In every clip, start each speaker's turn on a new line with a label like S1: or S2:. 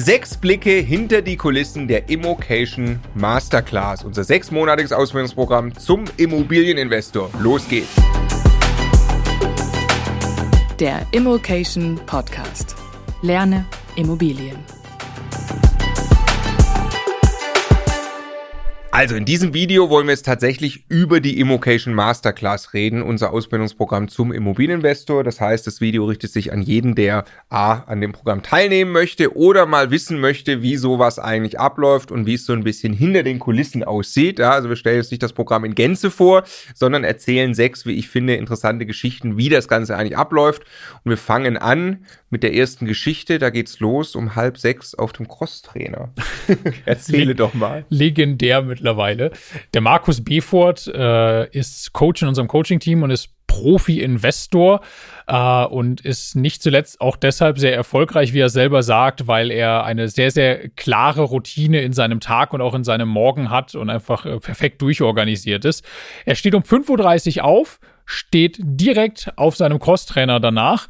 S1: Sechs Blicke hinter die Kulissen der Immocation Masterclass, unser sechsmonatiges Ausbildungsprogramm zum Immobilieninvestor. Los geht's!
S2: Der Immocation Podcast. Lerne Immobilien.
S1: Also in diesem Video wollen wir jetzt tatsächlich über die Immocation Masterclass reden, unser Ausbildungsprogramm zum Immobilieninvestor. Das heißt, das Video richtet sich an jeden, der A, an dem Programm teilnehmen möchte oder mal wissen möchte, wie sowas eigentlich abläuft und wie es so ein bisschen hinter den Kulissen aussieht. Ja, also wir stellen jetzt nicht das Programm in Gänze vor, sondern erzählen sechs, wie ich finde, interessante Geschichten, wie das Ganze eigentlich abläuft. Und wir fangen an mit der ersten Geschichte. Da geht's los um halb sechs auf dem Crosstrainer. Erzähle doch mal.
S3: Legendär mittlerweile. Der Markus Befort äh, ist Coach in unserem Coaching-Team und ist Profi-Investor äh, und ist nicht zuletzt auch deshalb sehr erfolgreich, wie er selber sagt, weil er eine sehr, sehr klare Routine in seinem Tag und auch in seinem Morgen hat und einfach äh, perfekt durchorganisiert ist. Er steht um 5.30 Uhr auf, steht direkt auf seinem Crosstrainer danach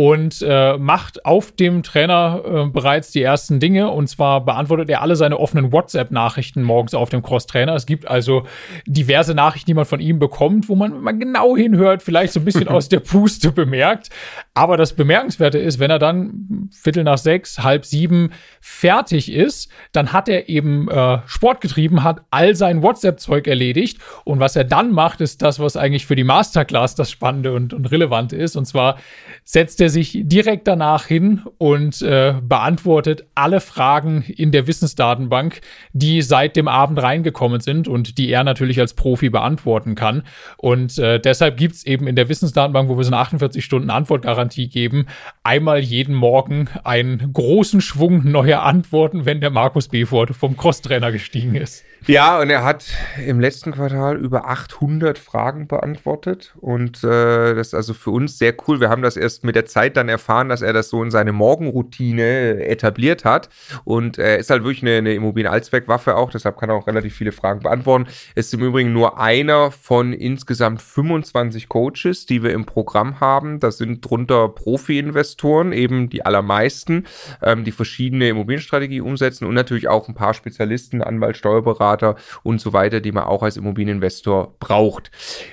S3: und äh, macht auf dem Trainer äh, bereits die ersten Dinge. Und zwar beantwortet er alle seine offenen WhatsApp-Nachrichten morgens auf dem Cross-Trainer. Es gibt also diverse Nachrichten, die man von ihm bekommt, wo man, wenn man genau hinhört, vielleicht so ein bisschen aus der Puste bemerkt. Aber das Bemerkenswerte ist, wenn er dann Viertel nach sechs, halb sieben fertig ist, dann hat er eben äh, Sport getrieben, hat all sein WhatsApp-Zeug erledigt. Und was er dann macht, ist das, was eigentlich für die Masterclass das Spannende und, und Relevante ist. Und zwar setzt er sich direkt danach hin und äh, beantwortet alle Fragen in der Wissensdatenbank, die seit dem Abend reingekommen sind und die er natürlich als Profi beantworten kann. Und äh, deshalb gibt es eben in der Wissensdatenbank, wo wir so eine 48 Stunden Antwortgarantie geben, einmal jeden Morgen einen großen Schwung neuer Antworten, wenn der Markus Befort vom Crosstrainer gestiegen ist.
S1: Ja, und er hat im letzten Quartal über 800 Fragen beantwortet und äh, das ist also für uns sehr cool. Wir haben das erst mit der Zeit dann erfahren, dass er das so in seine Morgenroutine etabliert hat und er ist halt wirklich eine, eine Immobilien-Allzweckwaffe auch, deshalb kann er auch relativ viele Fragen beantworten. Ist im Übrigen nur einer von insgesamt 25 Coaches, die wir im Programm haben. Das sind drunter Profi-Investoren, eben die allermeisten, ähm, die verschiedene Immobilienstrategie umsetzen und natürlich auch ein paar Spezialisten, Anwalt, Steuerberater, Steuerberater und so weiter, die man auch als Immobilieninvestor braucht.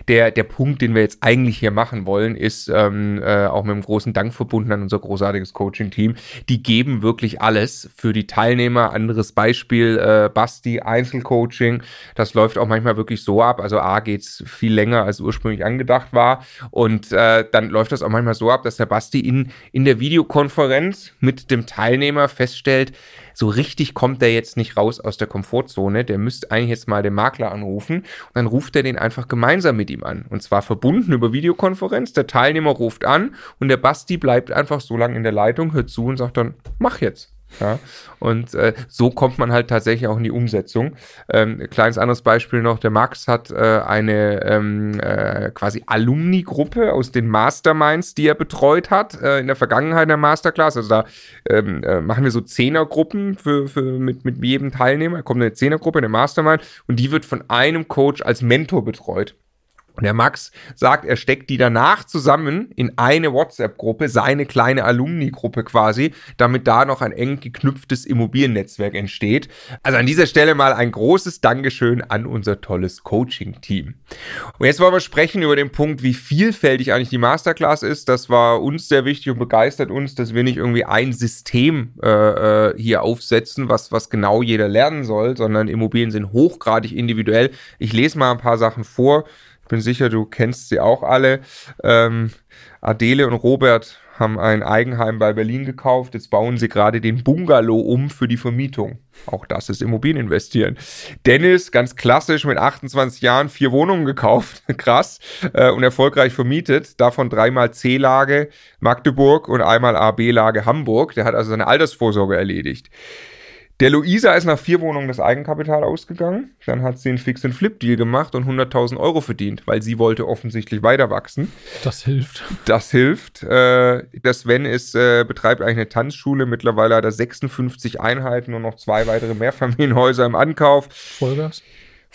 S1: Der, der Punkt, den wir jetzt eigentlich hier machen wollen, ist ähm, äh, auch mit einem großen Dank verbunden an unser großartiges Coaching-Team. Die geben wirklich alles für die Teilnehmer. Anderes Beispiel, äh, Basti, Einzelcoaching. Das läuft auch manchmal wirklich so ab. Also A geht's viel länger, als ursprünglich angedacht war. Und äh, dann läuft das auch manchmal so ab, dass der Basti in, in der Videokonferenz mit dem Teilnehmer feststellt, so richtig kommt der jetzt nicht raus aus der Komfortzone. Der müsste eigentlich jetzt mal den Makler anrufen. Und dann ruft er den einfach gemeinsam mit ihm an. Und zwar verbunden über Videokonferenz. Der Teilnehmer ruft an und der Basti bleibt einfach so lange in der Leitung, hört zu und sagt dann, mach jetzt. Ja, und äh, so kommt man halt tatsächlich auch in die Umsetzung. Ähm, kleines anderes Beispiel noch, der Max hat äh, eine ähm, äh, quasi Alumni-Gruppe aus den Masterminds, die er betreut hat äh, in der Vergangenheit der Masterclass. Also da ähm, äh, machen wir so Zehnergruppen für, für mit, mit jedem Teilnehmer. Da kommt eine Zehnergruppe, eine Mastermind und die wird von einem Coach als Mentor betreut. Und der Max sagt, er steckt die danach zusammen in eine WhatsApp-Gruppe, seine kleine Alumni-Gruppe quasi, damit da noch ein eng geknüpftes Immobiliennetzwerk entsteht. Also an dieser Stelle mal ein großes Dankeschön an unser tolles Coaching-Team. Und jetzt wollen wir sprechen über den Punkt, wie vielfältig eigentlich die Masterclass ist. Das war uns sehr wichtig und begeistert uns, dass wir nicht irgendwie ein System äh, äh hier aufsetzen, was, was genau jeder lernen soll, sondern Immobilien sind hochgradig individuell. Ich lese mal ein paar Sachen vor bin sicher, du kennst sie auch alle. Ähm, Adele und Robert haben ein Eigenheim bei Berlin gekauft. Jetzt bauen sie gerade den Bungalow um für die Vermietung. Auch das ist Immobilieninvestieren. Dennis, ganz klassisch mit 28 Jahren, vier Wohnungen gekauft. Krass. Äh, und erfolgreich vermietet. Davon dreimal C-Lage Magdeburg und einmal AB-Lage Hamburg. Der hat also seine Altersvorsorge erledigt. Der Luisa ist nach vier Wohnungen das Eigenkapital ausgegangen. Dann hat sie einen Fix-and-Flip-Deal gemacht und 100.000 Euro verdient, weil sie wollte offensichtlich weiter wachsen.
S3: Das hilft.
S1: Das hilft. Äh, der Sven ist, äh, betreibt eigentlich eine Tanzschule. Mittlerweile hat er 56 Einheiten und noch zwei weitere Mehrfamilienhäuser im Ankauf.
S3: Vollgas?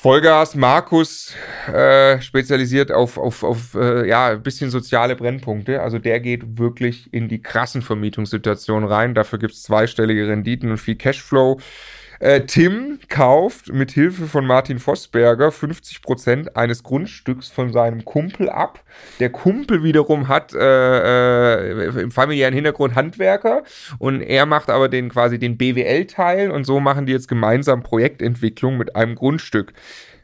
S1: Vollgas, Markus äh, spezialisiert auf, auf, auf äh, ja, ein bisschen soziale Brennpunkte. Also der geht wirklich in die krassen Vermietungssituationen rein. Dafür gibt es zweistellige Renditen und viel Cashflow. Äh, Tim kauft mit Hilfe von Martin Vossberger 50% eines Grundstücks von seinem Kumpel ab. Der Kumpel wiederum hat äh, äh, im familiären Hintergrund Handwerker und er macht aber den quasi den BWL-Teil und so machen die jetzt gemeinsam Projektentwicklung mit einem Grundstück.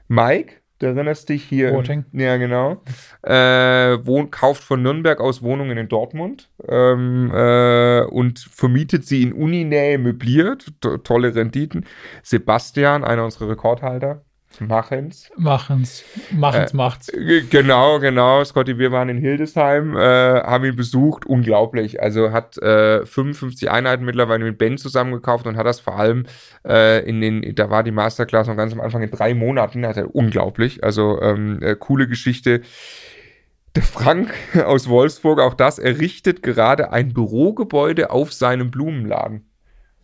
S1: Mike Du erinnerst dich hier.
S3: Voting.
S1: Ja, genau. Äh, wohnt, kauft von Nürnberg aus Wohnungen in Dortmund ähm, äh, und vermietet sie in Uninähe möbliert. To tolle Renditen. Sebastian, einer unserer Rekordhalter, Machen's.
S3: Machen's. Machen's
S1: Äh,
S3: macht's.
S1: Genau, genau. Scotty, wir waren in Hildesheim, äh, haben ihn besucht. Unglaublich. Also hat äh, 55 Einheiten mittlerweile mit Ben zusammengekauft und hat das vor allem äh, in den, da war die Masterclass noch ganz am Anfang in drei Monaten. Hat er unglaublich. Also ähm, äh, coole Geschichte. Der Frank aus Wolfsburg, auch das, errichtet gerade ein Bürogebäude auf seinem Blumenladen.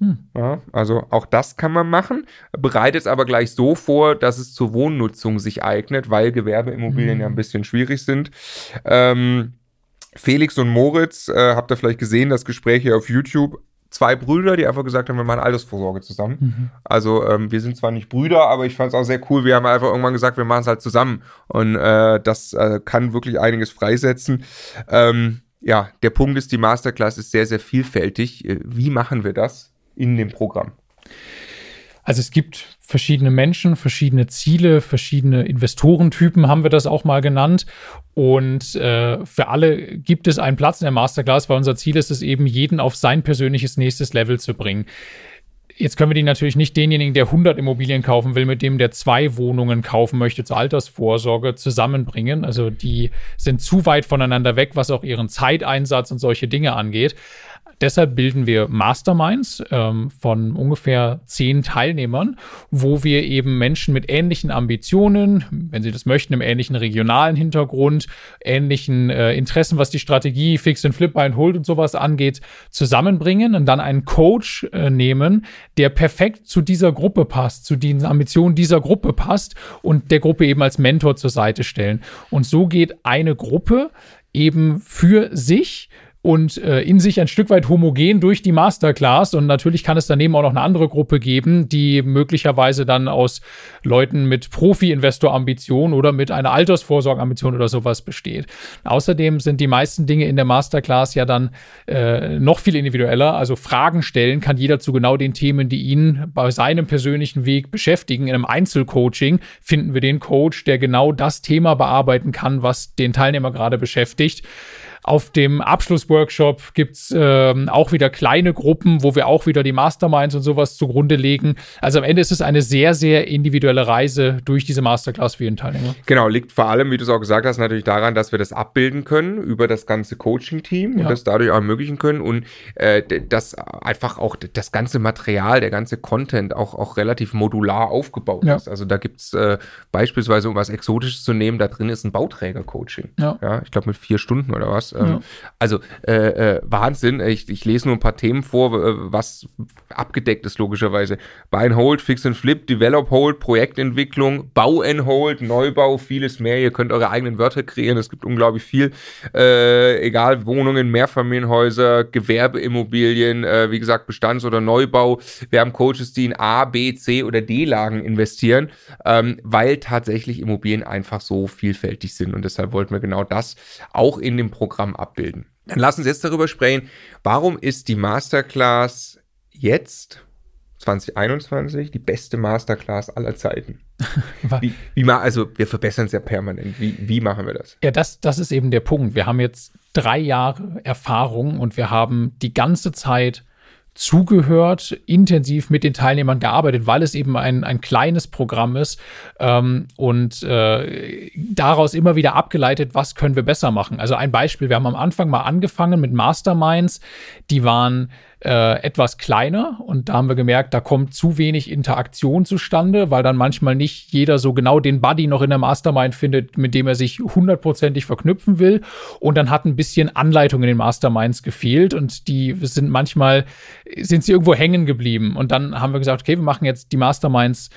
S3: Hm.
S1: Ja, also auch das kann man machen, bereitet es aber gleich so vor, dass es zur Wohnnutzung sich eignet, weil Gewerbeimmobilien
S3: Mhm.
S1: ja ein bisschen schwierig sind. Ähm, Felix und Moritz, äh, habt ihr vielleicht gesehen, das Gespräch hier auf YouTube. Zwei Brüder, die einfach gesagt haben, wir machen Altersvorsorge zusammen.
S3: Mhm.
S1: Also ähm, wir sind zwar nicht Brüder, aber ich fand es auch sehr cool. Wir haben einfach irgendwann gesagt, wir machen es halt zusammen. Und äh, das äh, kann wirklich einiges freisetzen. Ähm, ja, der Punkt ist, die Masterclass ist sehr, sehr vielfältig. Äh, Wie machen wir das in dem Programm?
S3: Also es gibt verschiedene Menschen, verschiedene Ziele, verschiedene Investorentypen haben wir das auch mal genannt. Und äh, für alle gibt es einen Platz in der Masterclass, weil unser Ziel ist es eben, jeden auf sein persönliches nächstes Level zu bringen. Jetzt können wir die natürlich nicht denjenigen, der 100 Immobilien kaufen will, mit dem der zwei Wohnungen kaufen möchte zur Altersvorsorge zusammenbringen. Also die sind zu weit voneinander weg, was auch ihren Zeiteinsatz und solche Dinge angeht. Deshalb bilden wir Masterminds ähm, von ungefähr zehn Teilnehmern, wo wir eben Menschen mit ähnlichen Ambitionen, wenn sie das möchten, im ähnlichen regionalen Hintergrund, ähnlichen äh, Interessen, was die Strategie Fix and Flip, Buy and Hold und sowas angeht, zusammenbringen und dann einen Coach äh, nehmen, der perfekt zu dieser Gruppe passt, zu den Ambitionen dieser Gruppe passt und der Gruppe eben als Mentor zur Seite stellen. Und so geht eine Gruppe eben für sich und äh, in sich ein Stück weit homogen durch die Masterclass. Und natürlich kann es daneben auch noch eine andere Gruppe geben, die möglicherweise dann aus Leuten mit Profi-Investor-Ambition oder mit einer Altersvorsorge-Ambition oder sowas besteht. Außerdem sind die meisten Dinge in der Masterclass ja dann äh, noch viel individueller. Also Fragen stellen kann jeder zu genau den Themen, die ihn bei seinem persönlichen Weg beschäftigen. In einem Einzelcoaching finden wir den Coach, der genau das Thema bearbeiten kann, was den Teilnehmer gerade beschäftigt. Auf dem Abschlussworkshop gibt's ähm, auch wieder kleine Gruppen, wo wir auch wieder die Masterminds und sowas zugrunde legen. Also am Ende ist es eine sehr, sehr individuelle Reise durch diese Masterclass für jeden Teilnehmer.
S1: Genau, liegt vor allem, wie du es auch gesagt hast, natürlich daran, dass wir das abbilden können über das ganze Coaching-Team
S3: Ja.
S1: und das dadurch auch ermöglichen können und äh, d- dass einfach auch das ganze Material, der ganze Content auch, auch relativ modular aufgebaut
S3: Ja.
S1: ist. Also da gibt's äh, beispielsweise, um was Exotisches zu nehmen, da drin ist ein Bauträger-Coaching.
S3: Ja.
S1: Ja, ich glaube mit vier Stunden oder was. Ähm,
S3: Ja.
S1: Also äh, äh, Wahnsinn. Ich, ich lese nur ein paar Themen vor, äh, was abgedeckt ist logischerweise. Buy and Hold, Fix and Flip, Develop Hold, Projektentwicklung, Bau and Hold, Neubau, vieles mehr. Ihr könnt eure eigenen Wörter kreieren. Es gibt unglaublich viel. Äh, egal, Wohnungen, Mehrfamilienhäuser, Gewerbeimmobilien, äh, wie gesagt, Bestands- oder Neubau. Wir haben Coaches, die in A, B, C oder D-Lagen investieren, ähm, weil tatsächlich Immobilien einfach so vielfältig sind. Und deshalb wollten wir genau das auch in dem Programm abbilden. Dann lass uns jetzt darüber sprechen, warum ist die Masterclass jetzt 2021 die beste Masterclass aller Zeiten? Wie, wie ma also wir verbessern es ja permanent. Wie, wie machen wir das?
S3: Ja, das, das ist eben der Punkt. Wir haben jetzt drei Jahre Erfahrung und wir haben die ganze Zeit zugehört, intensiv mit den Teilnehmern gearbeitet, weil es eben ein, ein kleines Programm ist ähm, und äh, daraus immer wieder abgeleitet, was können wir besser machen. Also ein Beispiel, wir haben am Anfang mal angefangen mit Masterminds, die waren äh, etwas kleiner und da haben wir gemerkt, da kommt zu wenig Interaktion zustande, weil dann manchmal nicht jeder so genau den Buddy noch in der Mastermind findet, mit dem er sich hundertprozentig verknüpfen will. Und dann hat ein bisschen Anleitung in den Masterminds gefehlt und die sind manchmal, sind sie irgendwo hängen geblieben. Und dann haben wir gesagt, okay, wir machen jetzt die Masterminds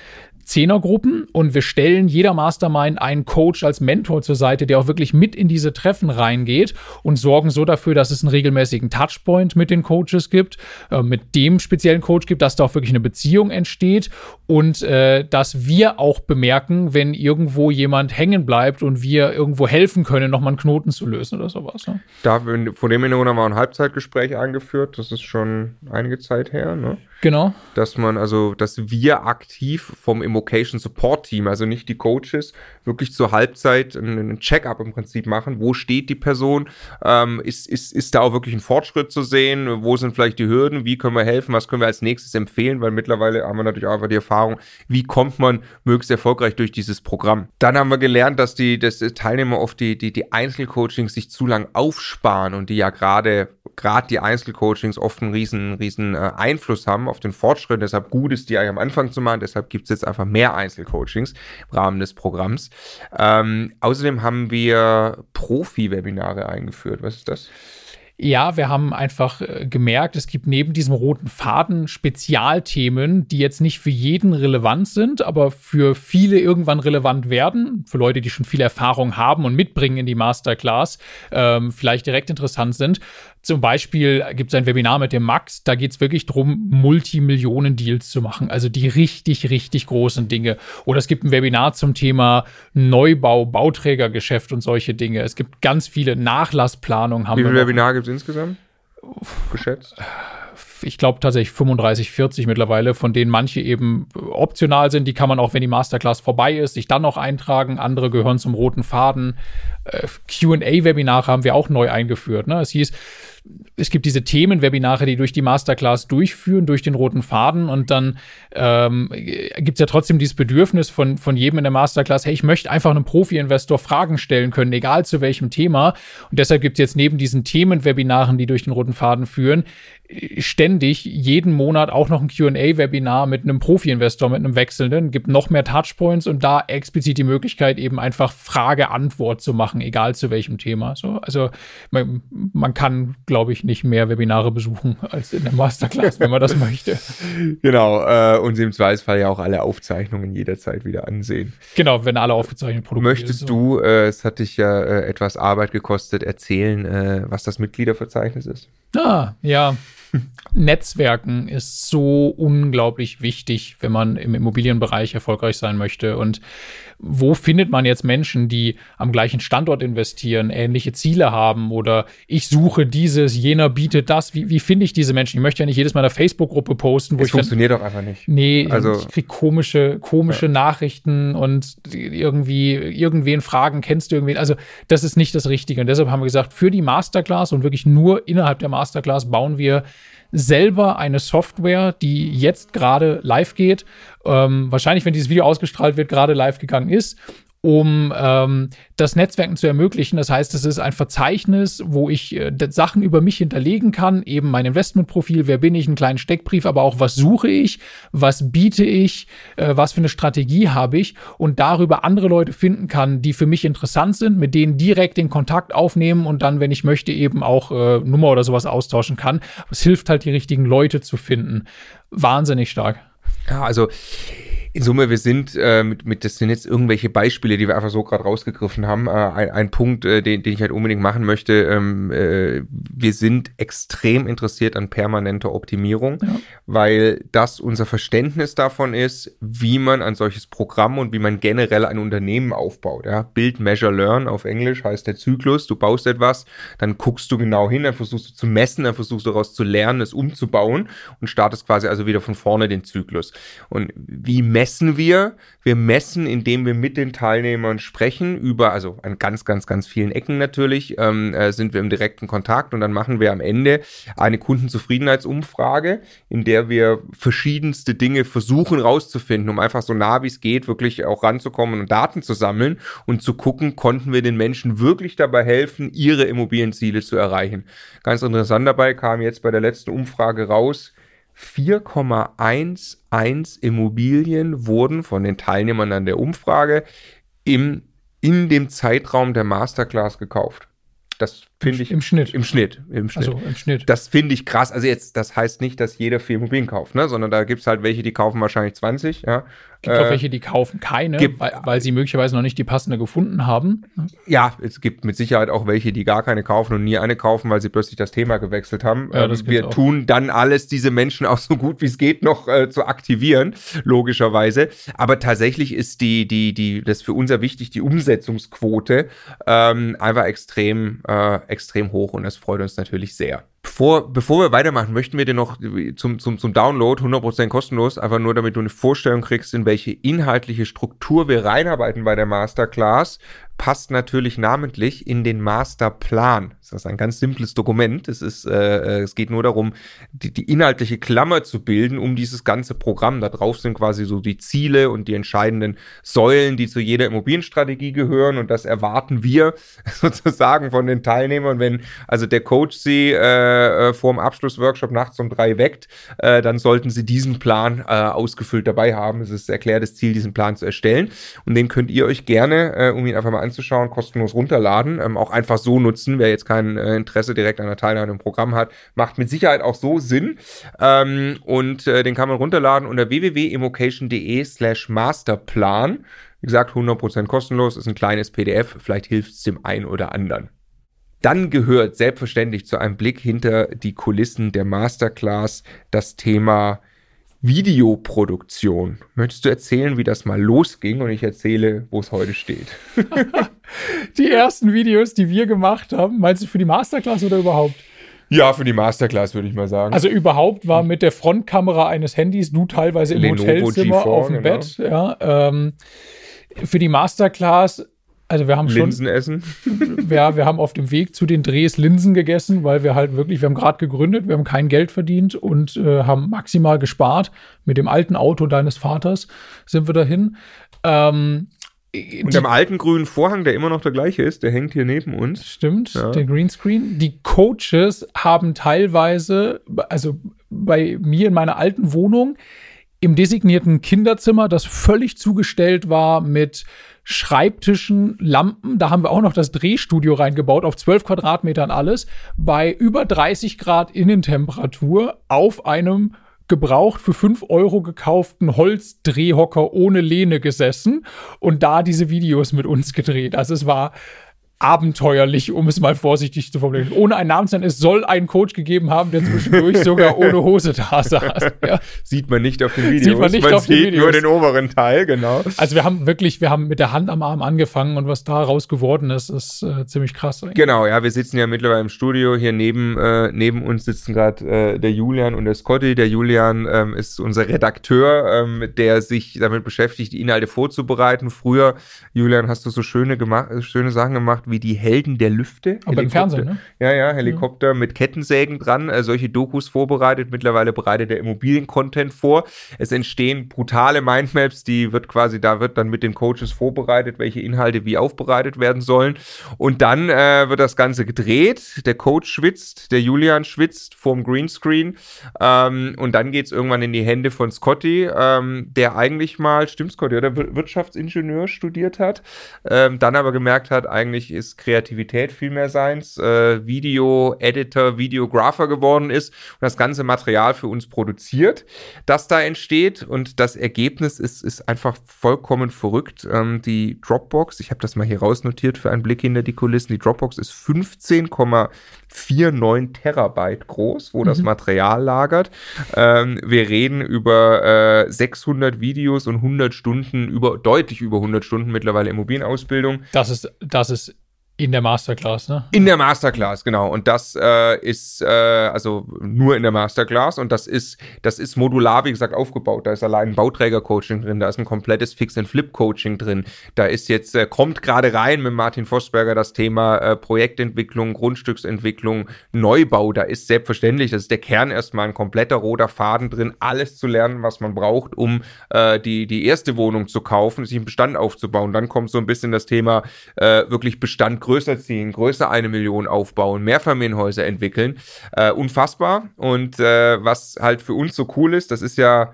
S3: Zehnergruppen und wir stellen jeder Mastermind einen Coach als Mentor zur Seite, der auch wirklich mit in diese Treffen reingeht und sorgen so dafür, dass es einen regelmäßigen Touchpoint mit den Coaches gibt, äh, mit dem speziellen Coach gibt, dass da auch wirklich eine Beziehung entsteht und äh, dass wir auch bemerken, wenn irgendwo jemand hängen bleibt und wir irgendwo helfen können, nochmal einen Knoten zu lösen oder sowas. Ne?
S1: Da, vor dem Hintergrund haben wir ein Halbzeitgespräch eingeführt. Das ist schon einige Zeit her, ne?
S3: Genau.
S1: Dass man, also, dass wir aktiv vom Immocation Support Team, also nicht die Coaches, wirklich zur Halbzeit einen Check-up im Prinzip machen. Wo steht die Person? Ähm, ist, ist, ist da auch wirklich ein Fortschritt zu sehen? Wo sind vielleicht die Hürden? Wie können wir helfen? Was können wir als nächstes empfehlen? Weil mittlerweile haben wir natürlich auch einfach die Erfahrung, wie kommt man möglichst erfolgreich durch dieses Programm. Dann haben wir gelernt, dass die, dass die Teilnehmer oft die, die, die Einzelcoachings sich zu lang aufsparen und die ja gerade gerade die Einzelcoachings oft einen riesen, riesen äh, Einfluss haben auf den Fortschritt. Deshalb gut ist, die am Anfang zu machen. Deshalb gibt es jetzt einfach mehr Einzelcoachings im Rahmen des Programms. Ähm, außerdem haben wir Profi-Webinare eingeführt. Was ist das?
S3: Ja, wir haben einfach äh, gemerkt, es gibt neben diesem roten Faden Spezialthemen, die jetzt nicht für jeden relevant sind, aber für viele irgendwann relevant werden. Für Leute, die schon viel Erfahrung haben und mitbringen in die Masterclass, ähm, vielleicht direkt interessant sind. Zum Beispiel gibt es ein Webinar mit dem Max, da geht es wirklich darum, Multimillionen-Deals zu machen, also die richtig, richtig großen Dinge. Oder es gibt ein Webinar zum Thema Neubau, Bauträgergeschäft und solche Dinge. Es gibt ganz viele Nachlassplanungen.
S1: Wie viele Webinar gibt es insgesamt? Geschätzt?
S3: ich glaube tatsächlich 35, 40 mittlerweile, von denen manche eben optional sind. Die kann man auch, wenn die Masterclass vorbei ist, sich dann noch eintragen. Andere gehören zum roten Faden. Äh, QA-Webinare haben wir auch neu eingeführt. Ne? Es hieß, es gibt diese Themenwebinare, die durch die Masterclass durchführen, durch den roten Faden und dann ähm, gibt es ja trotzdem dieses Bedürfnis von, von jedem in der Masterclass, hey, ich möchte einfach einem Profi-Investor Fragen stellen können, egal zu welchem Thema. Und deshalb gibt es jetzt neben diesen Themenwebinaren, die durch den roten Faden führen, ständig jeden Monat auch noch ein QA-Webinar mit einem Profi-Investor, mit einem Wechselnden, gibt noch mehr Touchpoints und da explizit die Möglichkeit, eben einfach Frage-Antwort zu machen, egal zu welchem Thema. So, also man, man kann, glaube ich, nicht mehr Webinare besuchen als in der Masterclass, wenn man das möchte.
S1: Genau, äh, und im Zweifelsfall ja auch alle Aufzeichnungen jederzeit wieder ansehen.
S3: Genau, wenn alle aufgezeichneten
S1: Produkte. Möchtest du, äh, es hat dich ja äh, etwas Arbeit gekostet, erzählen, äh, was das Mitgliederverzeichnis ist?
S3: Ah, ja. Netzwerken ist so unglaublich wichtig, wenn man im Immobilienbereich erfolgreich sein möchte. Und wo findet man jetzt Menschen, die am gleichen Standort investieren, ähnliche Ziele haben oder ich suche dieses, jener bietet das? Wie, wie finde ich diese Menschen? Ich möchte ja nicht jedes Mal in der Facebook-Gruppe posten,
S1: wo es ich. funktioniert doch einfach nicht.
S3: Nee, also, ich kriege komische, komische ja. Nachrichten und irgendwie irgendwen fragen, kennst du irgendwen? Also, das ist nicht das Richtige. Und deshalb haben wir gesagt, für die Masterclass und wirklich nur innerhalb der Masterclass bauen wir selber eine Software, die jetzt gerade live geht. Ähm, wahrscheinlich, wenn dieses Video ausgestrahlt wird, gerade live gegangen ist um ähm, das Netzwerken zu ermöglichen. Das heißt, es ist ein Verzeichnis, wo ich äh, Sachen über mich hinterlegen kann, eben mein Investmentprofil, wer bin ich, einen kleinen Steckbrief, aber auch was suche ich, was biete ich, äh, was für eine Strategie habe ich und darüber andere Leute finden kann, die für mich interessant sind, mit denen direkt den Kontakt aufnehmen und dann, wenn ich möchte, eben auch äh, Nummer oder sowas austauschen kann. Es hilft halt, die richtigen Leute zu finden. Wahnsinnig stark.
S1: Ja, also in Summe, wir sind äh, mit, mit, das sind jetzt irgendwelche Beispiele, die wir einfach so gerade rausgegriffen haben. Äh, ein, ein Punkt, äh, den, den ich halt unbedingt machen möchte, ähm, äh, wir sind extrem interessiert an permanenter Optimierung, ja. weil das unser Verständnis davon ist, wie man ein solches Programm und wie man generell ein Unternehmen aufbaut. Ja? Build, Measure, Learn auf Englisch heißt der Zyklus. Du baust etwas, dann guckst du genau hin, dann versuchst du zu messen, dann versuchst du daraus zu lernen, es umzubauen und startest quasi also wieder von vorne den Zyklus. Und wie messen messen wir? Wir messen, indem wir mit den Teilnehmern sprechen, über, also an ganz, ganz, ganz vielen Ecken natürlich, ähm, äh, sind wir im direkten Kontakt und dann machen wir am Ende eine Kundenzufriedenheitsumfrage, in der wir verschiedenste Dinge versuchen rauszufinden, um einfach so nah wie es geht, wirklich auch ranzukommen und Daten zu sammeln und zu gucken, konnten wir den Menschen wirklich dabei helfen, ihre Immobilienziele zu erreichen. Ganz interessant dabei kam jetzt bei der letzten Umfrage raus, 4,11 Immobilien wurden von den Teilnehmern an der Umfrage im, in dem Zeitraum der Masterclass gekauft. Das Finde ich.
S3: Im Schnitt.
S1: Im Schnitt. Im Schnitt.
S3: Also im Schnitt.
S1: Das finde ich krass. Also jetzt, das heißt nicht, dass jeder vier Immobilien kauft, ne? sondern da gibt es halt welche, die kaufen wahrscheinlich 20, ja.
S3: Gibt auch welche, die kaufen keine,
S1: gibt-
S3: weil, weil sie möglicherweise noch nicht die passende gefunden haben.
S1: Ja, es gibt mit Sicherheit auch welche, die gar keine kaufen und nie eine kaufen, weil sie plötzlich das Thema gewechselt haben.
S3: Ja,
S1: Ähm, wir
S3: auch.
S1: tun dann alles, diese Menschen auch so gut wie es geht noch äh, zu aktivieren, logischerweise. Aber tatsächlich ist die, die, die, das ist für uns ja wichtig, die Umsetzungsquote ähm, einfach extrem, äh, extrem hoch und das freut uns natürlich sehr. Bevor, bevor wir weitermachen, möchten wir dir noch zum, zum, zum Download 100% kostenlos, einfach nur damit du eine Vorstellung kriegst, in welche inhaltliche Struktur wir reinarbeiten bei der Masterclass, passt natürlich namentlich in den Masterplan. Das ist ein ganz simples Dokument. Es, ist, äh, es geht nur darum, die, die inhaltliche Klammer zu bilden um dieses ganze Programm. Da drauf sind quasi so die Ziele und die entscheidenden Säulen, die zu jeder Immobilienstrategie gehören. Und das erwarten wir sozusagen von den Teilnehmern. Wenn also der Coach sie äh, äh, vor dem Abschlussworkshop nachts um drei weckt, äh, dann sollten sie diesen Plan äh, ausgefüllt dabei haben. Es ist erklärtes Ziel, diesen Plan zu erstellen. Und den könnt ihr euch gerne, äh, um ihn einfach mal anzuschauen, kostenlos runterladen. Ähm, auch einfach so nutzen, wer jetzt kein äh, Interesse direkt an der Teilnahme im Programm hat. Macht mit Sicherheit auch so Sinn. Ähm, und äh, den kann man runterladen unter www.immocation.de slash masterplan. Wie gesagt, 100% kostenlos, ist ein kleines PDF. Vielleicht hilft es dem einen oder anderen. Dann gehört selbstverständlich zu einem Blick hinter die Kulissen der Masterclass das Thema Videoproduktion. Möchtest du erzählen, wie das mal losging und ich erzähle, wo es heute steht?
S3: Die ersten Videos, die wir gemacht haben, meinst du für die Masterclass oder überhaupt?
S1: Ja, für die Masterclass würde ich mal sagen.
S3: Also überhaupt war mit der Frontkamera eines Handys, du teilweise im
S1: Lenovo
S3: Hotelzimmer
S1: G4,
S3: auf dem
S1: genau.
S3: Bett. Ja, ähm, für die Masterclass, also wir haben schon,
S1: Linsen essen.
S3: ja, wir haben auf dem Weg zu den Drehs Linsen gegessen, weil wir halt wirklich, wir haben gerade gegründet, wir haben kein Geld verdient und äh, haben maximal gespart. Mit dem alten Auto deines Vaters sind wir dahin. Ähm,
S1: Und am alten grünen Vorhang, der immer noch der gleiche ist, der hängt hier neben uns.
S3: Stimmt,
S1: Ja.
S3: der Greenscreen. Die Coaches haben teilweise, also bei mir in meiner alten Wohnung, im designierten Kinderzimmer, das völlig zugestellt war mit Schreibtischen, Lampen. Da haben wir auch noch das Drehstudio reingebaut, auf 12 Quadratmetern alles, bei über 30 Grad Innentemperatur auf einem gebraucht für 5 Euro gekauften Holzdrehhocker ohne Lehne gesessen und da diese Videos mit uns gedreht. Also es war abenteuerlich, um es mal vorsichtig zu formulieren. Ohne einen Namen zu nennen, es soll einen Coach gegeben haben, der zwischendurch sogar ohne Hose da saß. Ja.
S1: Sieht man nicht auf den Videos.
S3: Sieht man nicht auf den
S1: sieht
S3: Videos.
S1: nur den oberen Teil, genau.
S3: Also wir haben wirklich, wir haben mit der Hand am Arm angefangen und was daraus geworden ist, ist äh, ziemlich krass. eigentlich.
S1: Genau, ja, wir sitzen ja mittlerweile im Studio. Hier neben, äh, neben uns sitzen gerade äh, der Julian und der Scotty. Der Julian ähm, ist unser Redakteur, ähm, der sich damit beschäftigt, die Inhalte vorzubereiten. Früher, Julian, hast du so schöne, gemacht, schöne Sachen gemacht wie die Helden der Lüfte.
S3: Aber im. Fernsehen, ne?
S1: Ja, ja, Helikopter mit Kettensägen dran, äh, solche Dokus vorbereitet. Mittlerweile bereitet er Immobilien-Content vor. Es entstehen brutale Mindmaps, die wird quasi, da wird dann mit den Coaches vorbereitet, welche Inhalte wie aufbereitet werden sollen. Und dann äh, wird das Ganze gedreht. Der Coach schwitzt, der Julian schwitzt vorm Greenscreen. Ähm, und dann geht's irgendwann in die Hände von Scotty, ähm, der eigentlich mal, stimmt Scotty, oder Wir- Wirtschaftsingenieur studiert hat, ähm, dann aber gemerkt hat, eigentlich ist Kreativität viel mehr seins, äh, Video-Editor, Videographer geworden ist und das ganze Material für uns produziert, das da entsteht. Und das Ergebnis ist, ist einfach vollkommen verrückt. Ähm, die Dropbox, ich habe das mal hier rausnotiert für einen Blick hinter die Kulissen, die Dropbox ist 15,49 Terabyte groß, wo das Material lagert. Ähm, wir reden über äh, 600 Videos und 100 Stunden, über deutlich über 100 Stunden mittlerweile Immobilienausbildung.
S3: Das ist, das ist in der Masterclass, ne?
S1: In der Masterclass, genau. Und das äh, ist äh, also nur in der Masterclass und das ist, das ist modular, wie gesagt, aufgebaut. Da ist allein ein Bauträger-Coaching drin, da ist ein komplettes Fix-and-Flip-Coaching drin. Da ist jetzt, äh, kommt gerade rein mit Martin Vosberger das Thema äh, Projektentwicklung, Grundstücksentwicklung, Neubau. Da ist selbstverständlich, das ist der Kern erstmal ein kompletter roter Faden drin, alles zu lernen, was man braucht, um äh, die, die erste Wohnung zu kaufen, sich einen Bestand aufzubauen. Dann kommt so ein bisschen das Thema äh, wirklich Bestand größer ziehen, größer eine Million aufbauen, Mehrfamilienhäuser entwickeln. Äh, unfassbar. Und äh, was halt für uns so cool ist, das ist ja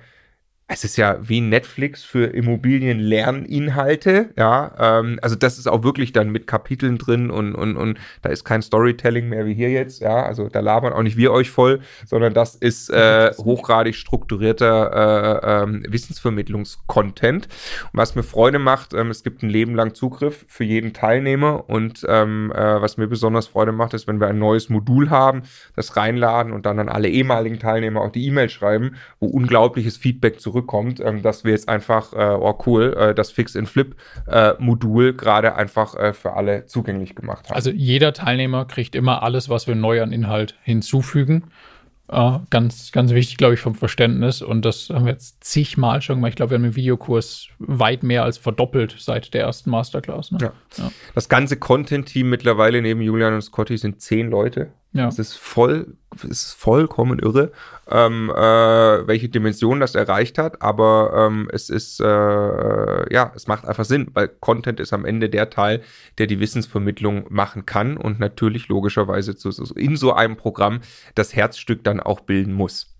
S1: es ist ja wie Netflix für Immobilienlerninhalte, ja. Ähm, also das ist auch wirklich dann mit Kapiteln drin und, und, und da ist kein Storytelling mehr wie hier jetzt, ja. Also da labern auch nicht wir euch voll, sondern das ist äh, hochgradig strukturierter äh, äh, Wissensvermittlungskontent. Und was mir Freude macht, ähm, es gibt ein Leben lang Zugriff für jeden Teilnehmer und ähm, äh, was mir besonders Freude macht, ist, wenn wir ein neues Modul haben, das reinladen und dann an alle ehemaligen Teilnehmer auch die E-Mail schreiben, wo unglaubliches Feedback zurück zurückkommt, ähm, dass wir jetzt einfach, äh, oh cool, äh, das Fix-in-Flip-Modul äh, gerade einfach für alle zugänglich gemacht haben.
S3: Also jeder Teilnehmer kriegt immer alles, was wir neu an Inhalt hinzufügen. Ganz, ganz wichtig, glaube ich, vom Verständnis. Und das haben wir jetzt zigmal schon gemacht. Ich glaube, wir haben den Videokurs weit mehr als verdoppelt seit der ersten Masterclass. Ne?
S1: Ja. ja. Das ganze Content-Team mittlerweile neben Julian und Scotty sind zehn Leute. Ja. Es ist voll, es ist vollkommen irre, ähm, äh, welche Dimension das erreicht hat, aber ähm, es ist, äh, ja, es macht einfach Sinn, weil Content ist am Ende der Teil, der die Wissensvermittlung machen kann und natürlich logischerweise zu, in so einem Programm das Herzstück dann auch bilden muss.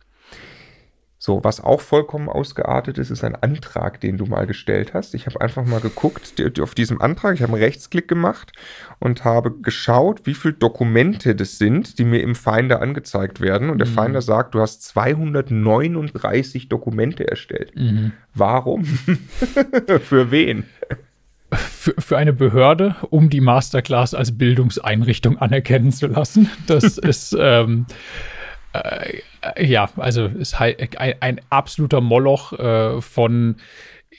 S1: So, was auch vollkommen ausgeartet ist, ist ein Antrag, den du mal gestellt hast. Ich habe einfach mal geguckt die, die, auf diesem Antrag. Ich habe einen Rechtsklick gemacht und habe geschaut, wie viele Dokumente das sind, die mir im Finder angezeigt werden. Und der mhm. Finder sagt, du hast 239 Dokumente erstellt. Mhm. Warum? Für wen?
S3: Für, für, eine Behörde, um die Masterclass als Bildungseinrichtung anerkennen zu lassen. Das ist ähm, äh, ja, also ist halt ein, ein absoluter Moloch äh, von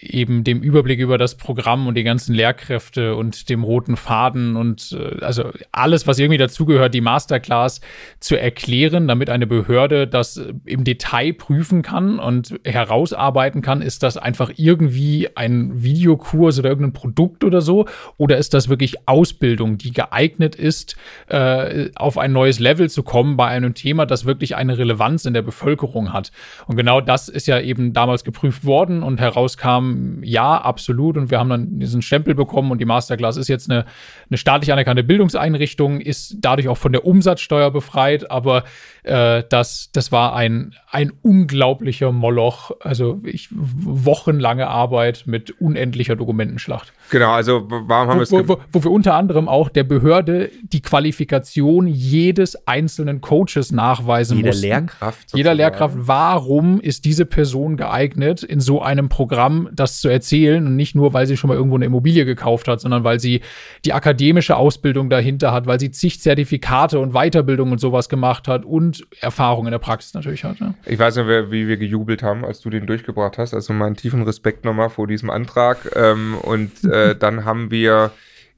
S3: eben dem Überblick über das Programm und die ganzen Lehrkräfte und dem roten Faden und äh, also alles, was irgendwie dazugehört, die Masterclass zu erklären, damit eine Behörde das im Detail prüfen kann und herausarbeiten kann, ist das einfach irgendwie ein Videokurs oder irgendein Produkt oder so oder ist das wirklich Ausbildung, die geeignet ist, äh, auf ein neues Level zu kommen bei einem Thema, das wirklich eine Relevanz in der Bevölkerung hat. Und genau das ist ja eben damals geprüft worden und herauskam, ja, absolut. Und wir haben dann diesen Stempel bekommen und die Masterclass ist jetzt eine, eine staatlich anerkannte Bildungseinrichtung, ist dadurch auch von der Umsatzsteuer befreit. Aber äh, das, das war ein, ein unglaublicher Moloch. Also ich, wochenlange Arbeit mit unendlicher Dokumentenschlacht.
S1: Genau, also warum haben wir es
S3: wo, wo, wo wir unter anderem auch der Behörde die Qualifikation jedes einzelnen Coaches nachweisen
S1: Jeder
S3: mussten.
S1: Lehrkraft.
S3: Sozusagen. Jeder Lehrkraft, warum ist diese Person geeignet, in so einem Programm das zu erzählen und nicht nur, weil sie schon mal irgendwo eine Immobilie gekauft hat, sondern weil sie die akademische Ausbildung dahinter hat, weil sie zig Zertifikate und Weiterbildung und sowas gemacht hat und Erfahrung in der Praxis natürlich hat. Ja.
S1: Ich weiß nicht, wie wir gejubelt haben, als du den durchgebracht hast. Also meinen tiefen Respekt nochmal vor diesem Antrag. Ähm, und äh, dann haben wir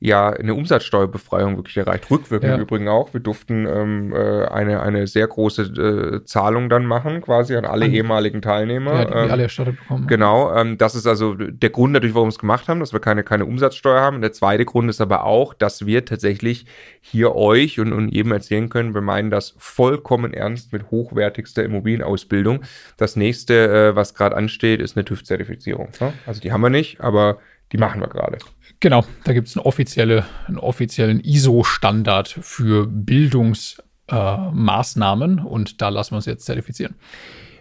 S1: ja eine Umsatzsteuerbefreiung wirklich erreicht. Rückwirkend ja. übrigens auch. Wir durften ähm, äh, eine, eine sehr große äh, Zahlung dann machen, quasi an alle an, ehemaligen Teilnehmer. Ja,
S3: die, die ähm, alle erstattet bekommen.
S1: Genau, ähm, das ist also der Grund natürlich, warum wir es gemacht haben, dass wir keine, keine Umsatzsteuer haben. Der zweite Grund ist aber auch, dass wir tatsächlich hier euch und, und jedem erzählen können, wir meinen das vollkommen ernst mit hochwertigster Immobilienausbildung. Das nächste, äh, was gerade ansteht, ist eine TÜV-Zertifizierung. Ne? Also die haben wir nicht, aber die machen wir gerade.
S3: Genau, da gibt es eine offizielle, einen offiziellen ISO-Standard für Bildungsmaßnahmen äh, und da lassen wir uns jetzt zertifizieren.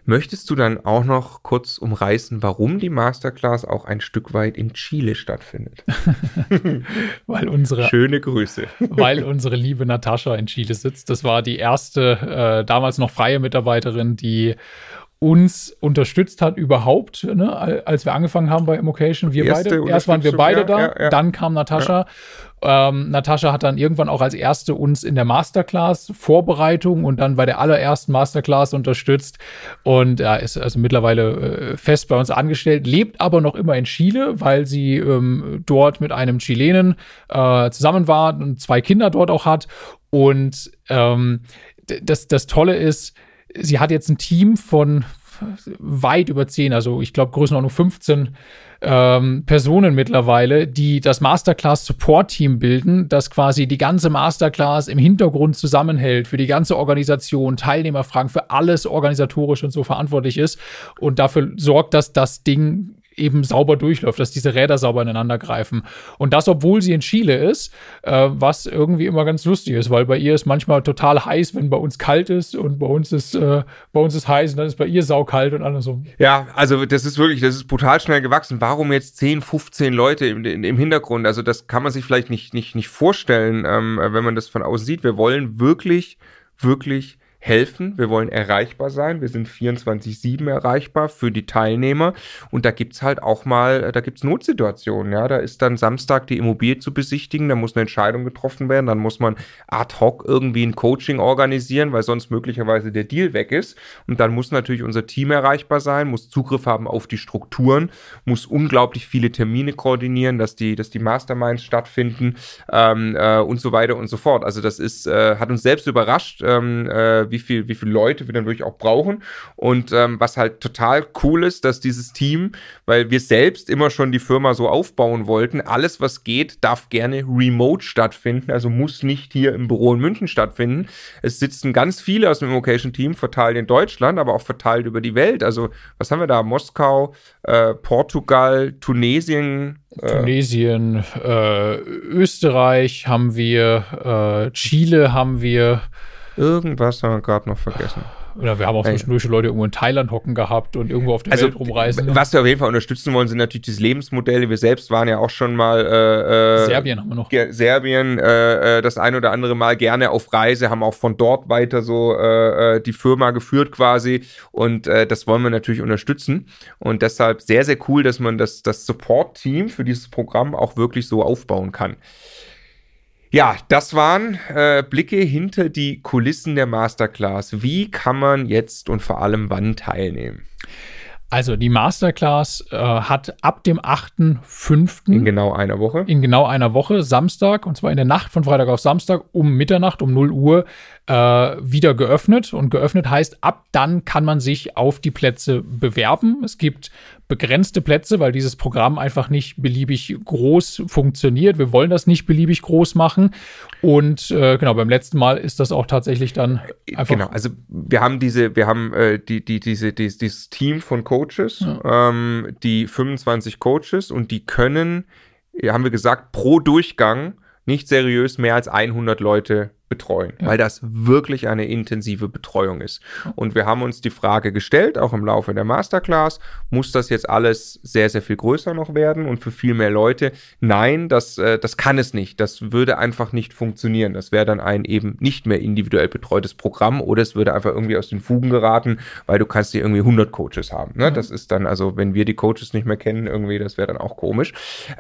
S1: Möchtest du dann auch noch kurz umreißen, warum die Masterclass auch ein Stück weit in Chile stattfindet?
S3: weil unsere
S1: schöne Grüße,
S3: weil unsere liebe Natascha in Chile sitzt. Das war die erste, äh, damals noch freie Mitarbeiterin, die uns unterstützt hat überhaupt, ne, als wir angefangen haben bei Immocation. Wir beide, erst waren wir beide ja, da, ja, ja. dann kam Natascha. Ähm, Natascha hat dann irgendwann auch als erste uns in der Masterclass Vorbereitung und dann bei der allerersten Masterclass unterstützt und ja, ist also mittlerweile äh, fest bei uns angestellt, lebt aber noch immer in Chile, weil sie ähm, dort mit einem Chilenen äh, zusammen war und zwei Kinder dort auch hat. Und ähm, das, das Tolle ist, sie hat jetzt ein Team von weit über zehn, also ich glaube Größenordnung 15 ähm, Personen mittlerweile, die das Masterclass Support Team bilden, das quasi die ganze Masterclass im Hintergrund zusammenhält, für die ganze Organisation, Teilnehmerfragen, für alles organisatorisch und so verantwortlich ist. Und dafür sorgt, dass das Ding eben sauber durchläuft, dass diese Räder sauber ineinander greifen. Und das, obwohl sie in Chile ist, äh, was irgendwie immer ganz lustig ist, weil bei ihr ist manchmal total heiß, wenn bei uns kalt ist und bei uns ist, äh, bei uns ist heiß und dann ist bei ihr saukalt und alles so.
S1: Ja, also das ist wirklich, das ist brutal schnell gewachsen. Warum jetzt 10, 15 Leute im, im Hintergrund? Also das kann man sich vielleicht nicht, nicht, nicht vorstellen, ähm, wenn man das von außen sieht. Wir wollen wirklich, wirklich helfen, wir wollen erreichbar sein, wir sind 24-7 erreichbar für die Teilnehmer. Und da gibt's halt auch mal, da gibt's Notsituationen, ja, da ist dann Samstag die Immobilie zu besichtigen, da muss eine Entscheidung getroffen werden, dann muss man ad hoc irgendwie ein Coaching organisieren, weil sonst möglicherweise der Deal weg ist. Und dann muss natürlich unser Team erreichbar sein, muss Zugriff haben auf die Strukturen, muss unglaublich viele Termine koordinieren, dass die, dass die Masterminds stattfinden ähm, äh, und so weiter und so fort. Also das ist, äh, hat uns selbst überrascht, ähm, äh, wie viel, wie viele Leute wir dann wirklich auch brauchen. Und ähm, was halt total cool ist, dass dieses Team, weil wir selbst immer schon die Firma so aufbauen wollten, alles, was geht, darf gerne remote stattfinden, also muss nicht hier im Büro in München stattfinden. Es sitzen ganz viele aus dem Invocation-Team, verteilt in Deutschland, aber auch verteilt über die Welt. Also, was haben wir da? Moskau, äh, Portugal, Tunesien,
S3: äh, Tunesien, äh, Österreich haben wir, äh, Chile haben wir,
S1: Irgendwas haben wir gerade noch vergessen.
S3: Oder wir haben auch zwischendurch Leute irgendwo in Thailand hocken gehabt und irgendwo auf der also, Welt rumreisen.
S1: Was wir auf jeden Fall unterstützen wollen, sind natürlich diese Lebensmodelle. Wir selbst waren ja auch schon mal äh,
S3: äh Serbien haben wir noch.
S1: Serbien äh, äh, das ein oder andere Mal gerne auf Reise, haben auch von dort weiter so äh, äh, die Firma geführt quasi. Und äh, das wollen wir natürlich unterstützen. Und deshalb sehr, sehr cool, dass man das, das Support-Team für dieses Programm auch wirklich so aufbauen kann. Ja, das waren äh, Blicke hinter die Kulissen der Masterclass. Wie kann man jetzt und vor allem wann teilnehmen?
S3: Also die Masterclass äh, hat ab dem 8.5.
S1: In genau einer Woche.
S3: In genau einer Woche, Samstag, und zwar in der Nacht von Freitag auf Samstag um Mitternacht, um 0 Uhr, äh, wieder geöffnet. Und geöffnet heißt, ab dann kann man sich auf die Plätze bewerben. Es gibt begrenzte Plätze, weil dieses Programm einfach nicht beliebig groß funktioniert. Wir wollen das nicht beliebig groß machen. Und äh, genau, beim letzten Mal ist das auch tatsächlich dann einfach. Genau,
S1: also wir haben diese, wir haben äh, die, die, diese, die, dieses Team von Coaches, ja. ähm, die 25 Coaches und die können, haben wir gesagt, pro Durchgang nicht seriös mehr als 100 Leute betreuen, ja. weil das wirklich eine intensive Betreuung ist. Und wir haben uns die Frage gestellt, auch im Laufe der Masterclass, muss das jetzt alles sehr, sehr viel größer noch werden und für viel mehr Leute? Nein, das, äh, das kann es nicht. Das würde einfach nicht funktionieren. Das wäre dann ein eben nicht mehr individuell betreutes Programm oder es würde einfach irgendwie aus den Fugen geraten, weil du kannst dir irgendwie 100 Coaches haben. Ne? Mhm. Das ist dann, also wenn wir die Coaches nicht mehr kennen, irgendwie, das wäre dann auch komisch.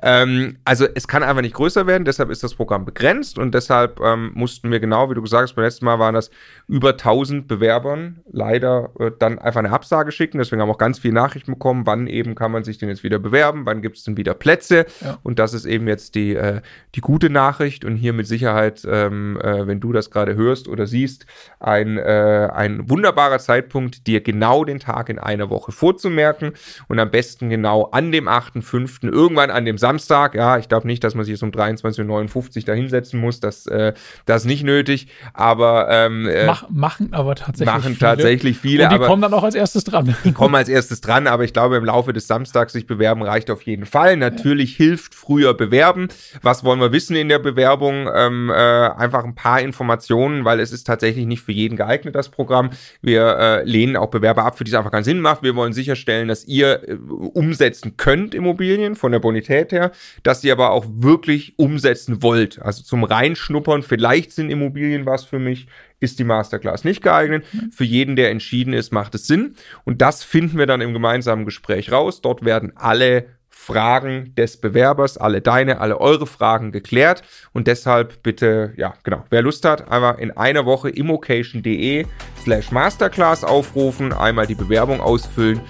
S1: Ähm, also es kann einfach nicht größer werden, deshalb ist das Programm begrenzt und deshalb ähm, mussten wir wir genau, wie du gesagt hast, beim letzten Mal waren das über 1000 Bewerbern leider äh, dann einfach eine Absage schicken. Deswegen haben wir auch ganz viele Nachrichten bekommen, wann eben kann man sich denn jetzt wieder bewerben, wann gibt es denn wieder Plätze. Ja. Und das ist eben jetzt die, äh, die gute Nachricht und hier mit Sicherheit, ähm, äh, wenn du das gerade hörst oder siehst, ein, äh, ein wunderbarer Zeitpunkt, dir genau den Tag in einer Woche vorzumerken und am besten genau an dem 8.5., irgendwann an dem Samstag. Ja, ich glaube nicht, dass man sich jetzt um 23.59 Uhr da hinsetzen muss. Das, äh, das nicht nötig, aber ähm,
S3: äh, Mach, machen aber tatsächlich
S1: machen viele. tatsächlich viele.
S3: Und die kommen dann auch als erstes dran.
S1: Die kommen als erstes dran, aber ich glaube, im Laufe des Samstags sich bewerben reicht auf jeden Fall. Natürlich ja. hilft früher bewerben. Was wollen wir wissen in der Bewerbung? Ähm, äh, einfach ein paar Informationen, weil es ist tatsächlich nicht für jeden geeignet, das Programm. Wir äh, lehnen auch Bewerber ab, für die es einfach keinen Sinn macht. Wir wollen sicherstellen, dass ihr äh, umsetzen könnt Immobilien von der Bonität her, dass ihr aber auch wirklich umsetzen wollt. Also zum Reinschnuppern, vielleicht sind Immobilien was für mich, ist die Masterclass nicht geeignet. Mhm. Für jeden, der entschieden ist, macht es Sinn. Und das finden wir dann im gemeinsamen Gespräch raus. Dort werden alle Fragen des Bewerbers, alle deine, alle eure Fragen geklärt. Und deshalb bitte, ja, genau, wer Lust hat, einfach in einer Woche immocation.de slash Masterclass aufrufen, einmal die Bewerbung ausfüllen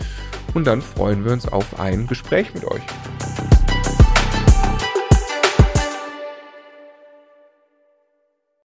S1: und dann freuen wir uns auf ein Gespräch mit euch.